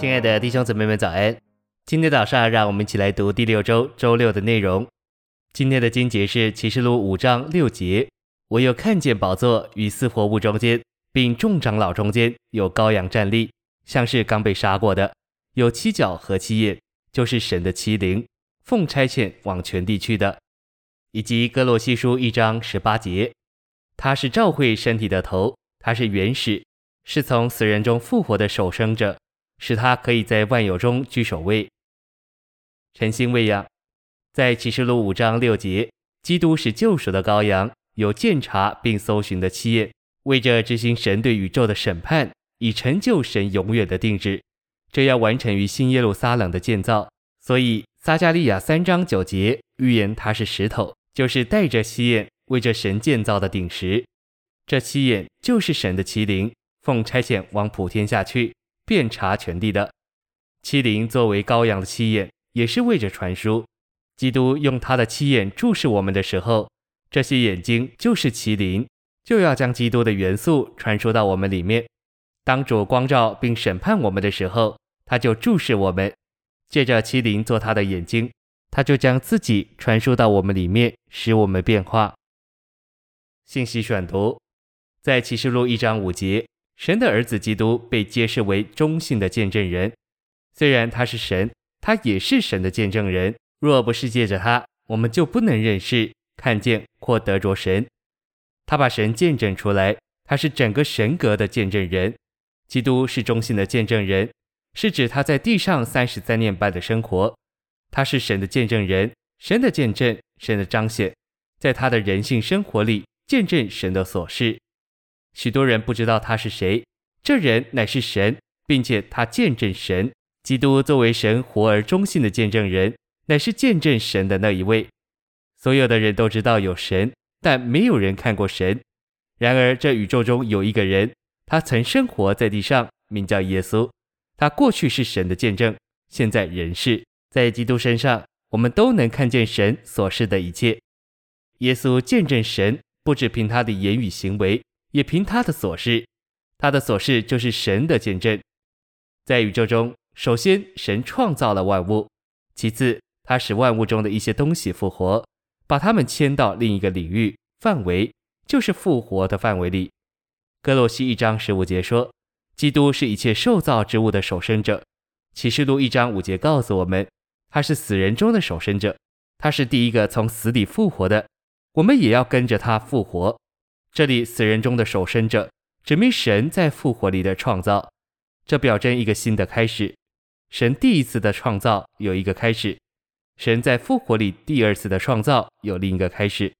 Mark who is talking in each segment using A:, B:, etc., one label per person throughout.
A: 亲爱的弟兄姊妹们，早安！今天早上，让我们一起来读第六周周六的内容。今天的经节是启示录五章六节：“我又看见宝座与四活物中间，并众长老中间有羔羊站立，像是刚被杀过的，有七角和七眼，就是神的七灵，奉差遣往全地去的。”以及哥罗西书一章十八节：“他是照会身体的头，他是原始，是从死人中复活的守生者。”使他可以在万有中居首位。晨星喂养，在启示录五章六节，基督是救赎的羔羊，有鉴察并搜寻的七眼，为着执行神对宇宙的审判，以成就神永远的定旨。这要完成于新耶路撒冷的建造。所以撒迦利亚三章九节预言他是石头，就是带着七眼，为着神建造的顶石。这七眼就是神的七灵，奉差遣往普天下去。遍察全地的七灵作为羔羊的七眼，也是为着传输。基督用他的七眼注视我们的时候，这些眼睛就是七灵，就要将基督的元素传输到我们里面。当主光照并审判我们的时候，他就注视我们，借着七灵做他的眼睛，他就将自己传输到我们里面，使我们变化。信息选读，在启示录一章五节。神的儿子基督被揭示为忠信的见证人，虽然他是神，他也是神的见证人。若不是借着他，我们就不能认识、看见或得着神。他把神见证出来，他是整个神格的见证人。基督是忠信的见证人，是指他在地上三十三年半的生活。他是神的见证人，神的见证，神的彰显，在他的人性生活里见证神的所事。许多人不知道他是谁，这人乃是神，并且他见证神。基督作为神活而忠信的见证人，乃是见证神的那一位。所有的人都知道有神，但没有人看过神。然而这宇宙中有一个人，他曾生活在地上，名叫耶稣。他过去是神的见证，现在仍是。在基督身上，我们都能看见神所示的一切。耶稣见证神，不只凭他的言语行为。也凭他的所事，他的所事就是神的见证。在宇宙中，首先神创造了万物，其次他使万物中的一些东西复活，把它们迁到另一个领域范围，就是复活的范围里。歌罗西一章十五节说，基督是一切受造之物的首生者。启示录一章五节告诉我们，他是死人中的首生者，他是第一个从死里复活的，我们也要跟着他复活。这里死人中的首生者，指明神在复活里的创造，这表征一个新的开始。神第一次的创造有一个开始，神在复活里第二次的创造有另一个开始。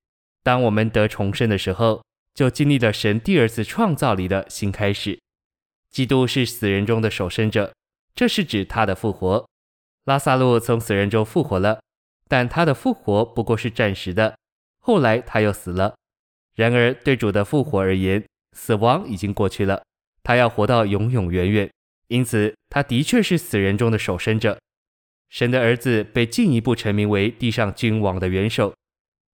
A: 当我们得重生的时候，就经历了神第二次创造里的新开始。基督是死人中的首生者，这是指他的复活。拉撒路从死人中复活了，但他的复活不过是暂时的，后来他又死了。然而，对主的复活而言，死亡已经过去了，他要活到永永远远。因此，他的确是死人中的首生者。神的儿子被进一步成名为地上君王的元首。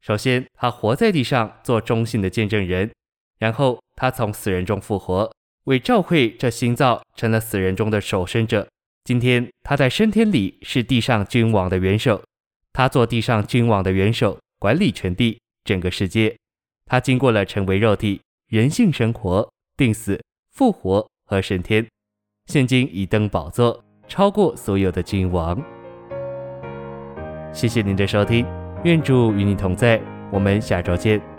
A: 首先，他活在地上做忠信的见证人，然后他从死人中复活，为召会这新造成了死人中的首生者。今天，他在升天里是地上君王的元首，他做地上君王的元首，管理全地，整个世界。他经过了成为肉体、人性生活、定死、复活和升天，现今已登宝座，超过所有的君王。谢谢您的收听，愿主与你同在，我们下周见。